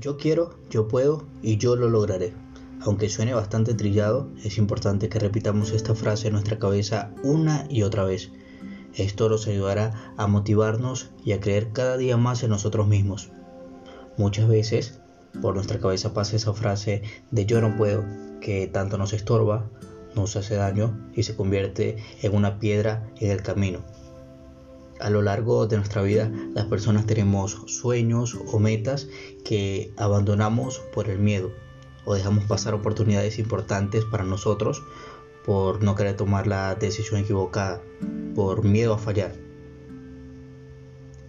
Yo quiero, yo puedo y yo lo lograré. Aunque suene bastante trillado, es importante que repitamos esta frase en nuestra cabeza una y otra vez. Esto nos ayudará a motivarnos y a creer cada día más en nosotros mismos. Muchas veces por nuestra cabeza pasa esa frase de yo no puedo, que tanto nos estorba, nos hace daño y se convierte en una piedra en el camino. A lo largo de nuestra vida las personas tenemos sueños o metas que abandonamos por el miedo o dejamos pasar oportunidades importantes para nosotros por no querer tomar la decisión equivocada, por miedo a fallar.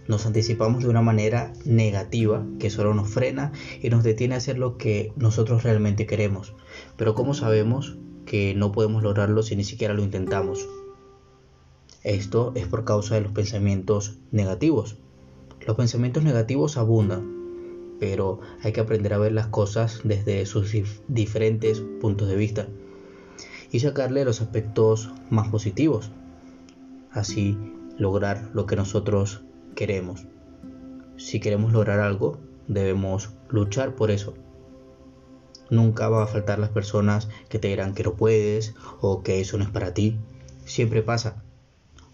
Nos anticipamos de una manera negativa que solo nos frena y nos detiene a hacer lo que nosotros realmente queremos. Pero ¿cómo sabemos que no podemos lograrlo si ni siquiera lo intentamos? Esto es por causa de los pensamientos negativos. Los pensamientos negativos abundan, pero hay que aprender a ver las cosas desde sus diferentes puntos de vista y sacarle los aspectos más positivos. Así lograr lo que nosotros queremos. Si queremos lograr algo, debemos luchar por eso. Nunca va a faltar las personas que te dirán que no puedes o que eso no es para ti. Siempre pasa.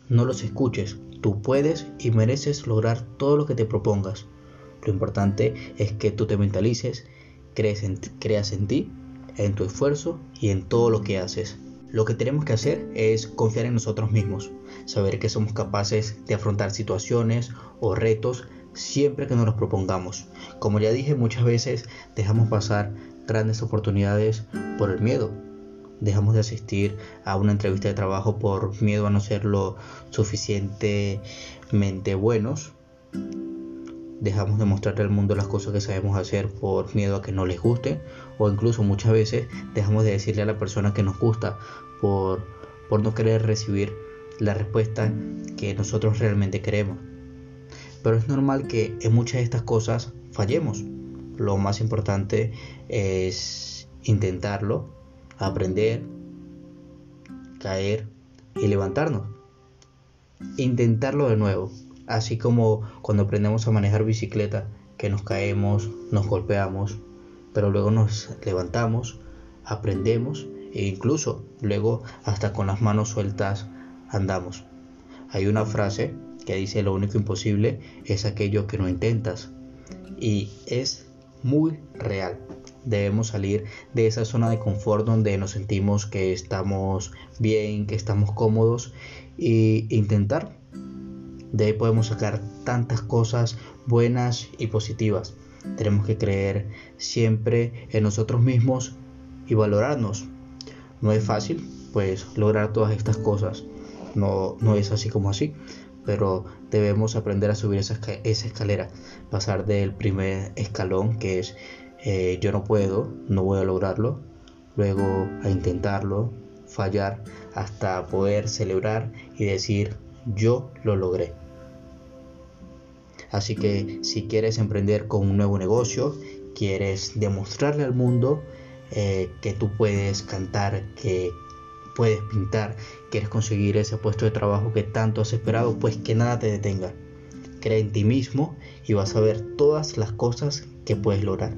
No los escuches. Tú puedes y mereces lograr todo lo que te propongas. Lo importante es que tú te mentalices, crees en, creas en ti, en tu esfuerzo y en todo lo que haces. Lo que tenemos que hacer es confiar en nosotros mismos, saber que somos capaces de afrontar situaciones o retos siempre que nos los propongamos. Como ya dije muchas veces, dejamos pasar grandes oportunidades por el miedo, dejamos de asistir a una entrevista de trabajo por miedo a no ser lo suficientemente buenos. Dejamos de mostrarle al mundo las cosas que sabemos hacer por miedo a que no les guste. O incluso muchas veces dejamos de decirle a la persona que nos gusta por, por no querer recibir la respuesta que nosotros realmente queremos. Pero es normal que en muchas de estas cosas fallemos. Lo más importante es intentarlo aprender, caer y levantarnos. Intentarlo de nuevo, así como cuando aprendemos a manejar bicicleta, que nos caemos, nos golpeamos, pero luego nos levantamos, aprendemos e incluso luego hasta con las manos sueltas andamos. Hay una frase que dice lo único imposible es aquello que no intentas y es muy real debemos salir de esa zona de confort donde nos sentimos que estamos bien, que estamos cómodos e intentar. De ahí podemos sacar tantas cosas buenas y positivas. Tenemos que creer siempre en nosotros mismos y valorarnos. No es fácil, pues, lograr todas estas cosas. No, no es así como así, pero debemos aprender a subir esa, esa escalera, pasar del primer escalón que es eh, yo no puedo, no voy a lograrlo, luego a intentarlo, fallar, hasta poder celebrar y decir yo lo logré. Así que si quieres emprender con un nuevo negocio, quieres demostrarle al mundo eh, que tú puedes cantar, que puedes pintar, quieres conseguir ese puesto de trabajo que tanto has esperado, pues que nada te detenga. Cree en ti mismo y vas a ver todas las cosas que puedes lograr.